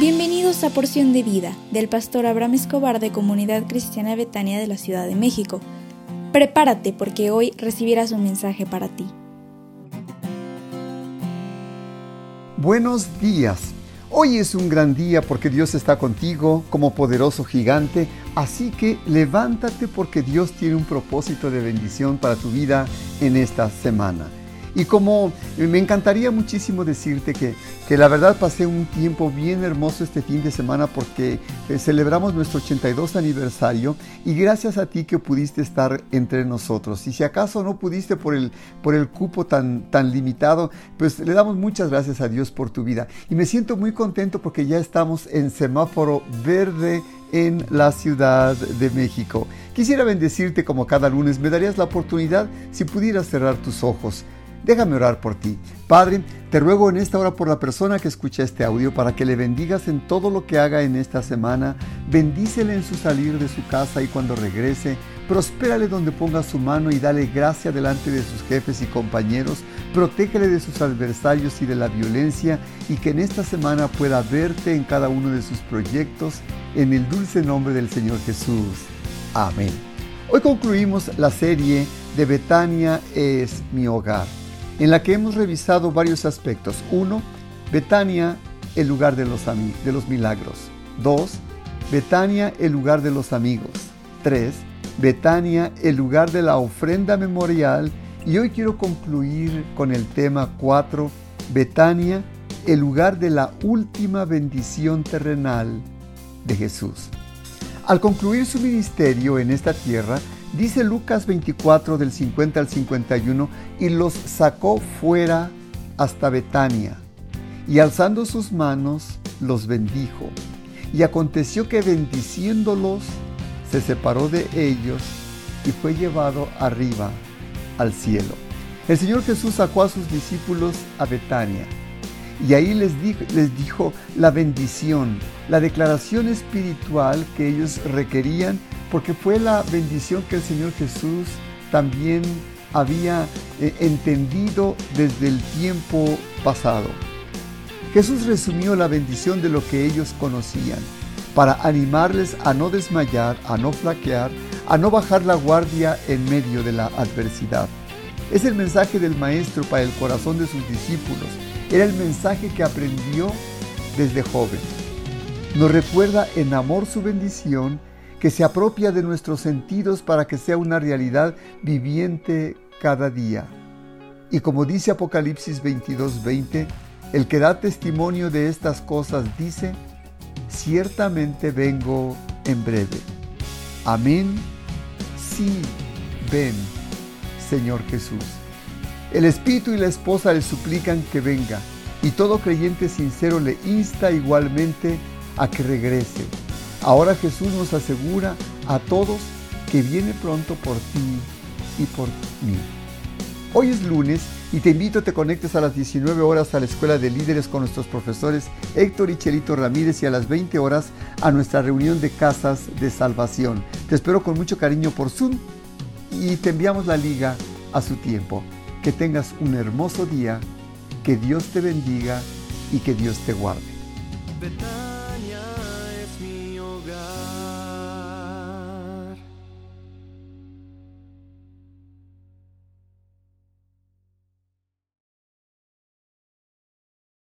Bienvenidos a Porción de Vida del pastor Abraham Escobar de Comunidad Cristiana Betania de la Ciudad de México. Prepárate porque hoy recibirás un mensaje para ti. Buenos días. Hoy es un gran día porque Dios está contigo como poderoso gigante, así que levántate porque Dios tiene un propósito de bendición para tu vida en esta semana. Y como me encantaría muchísimo decirte que, que la verdad pasé un tiempo bien hermoso este fin de semana porque eh, celebramos nuestro 82 aniversario y gracias a ti que pudiste estar entre nosotros. Y si acaso no pudiste por el, por el cupo tan, tan limitado, pues le damos muchas gracias a Dios por tu vida. Y me siento muy contento porque ya estamos en semáforo verde en la Ciudad de México. Quisiera bendecirte como cada lunes. Me darías la oportunidad si pudieras cerrar tus ojos. Déjame orar por ti. Padre, te ruego en esta hora por la persona que escucha este audio para que le bendigas en todo lo que haga en esta semana. Bendícele en su salir de su casa y cuando regrese. Prospérale donde ponga su mano y dale gracia delante de sus jefes y compañeros. Protégele de sus adversarios y de la violencia y que en esta semana pueda verte en cada uno de sus proyectos. En el dulce nombre del Señor Jesús. Amén. Hoy concluimos la serie de Betania es mi hogar en la que hemos revisado varios aspectos. 1. Betania, el lugar de los, de los milagros. 2. Betania, el lugar de los amigos. 3. Betania, el lugar de la ofrenda memorial. Y hoy quiero concluir con el tema 4. Betania, el lugar de la última bendición terrenal de Jesús. Al concluir su ministerio en esta tierra, Dice Lucas 24 del 50 al 51, y los sacó fuera hasta Betania, y alzando sus manos los bendijo. Y aconteció que bendiciéndolos, se separó de ellos y fue llevado arriba al cielo. El Señor Jesús sacó a sus discípulos a Betania y ahí les les dijo la bendición, la declaración espiritual que ellos requerían porque fue la bendición que el Señor Jesús también había eh, entendido desde el tiempo pasado. Jesús resumió la bendición de lo que ellos conocían para animarles a no desmayar, a no flaquear, a no bajar la guardia en medio de la adversidad. Es el mensaje del Maestro para el corazón de sus discípulos. Era el mensaje que aprendió desde joven. Nos recuerda en amor su bendición que se apropia de nuestros sentidos para que sea una realidad viviente cada día. Y como dice Apocalipsis 22:20, el que da testimonio de estas cosas dice, ciertamente vengo en breve. Amén. Sí, ven, Señor Jesús. El Espíritu y la esposa le suplican que venga, y todo creyente sincero le insta igualmente a que regrese Ahora Jesús nos asegura a todos que viene pronto por ti y por mí. Hoy es lunes y te invito a que te conectes a las 19 horas a la Escuela de Líderes con nuestros profesores Héctor y Chelito Ramírez y a las 20 horas a nuestra reunión de casas de salvación. Te espero con mucho cariño por Zoom y te enviamos la liga a su tiempo. Que tengas un hermoso día, que Dios te bendiga y que Dios te guarde.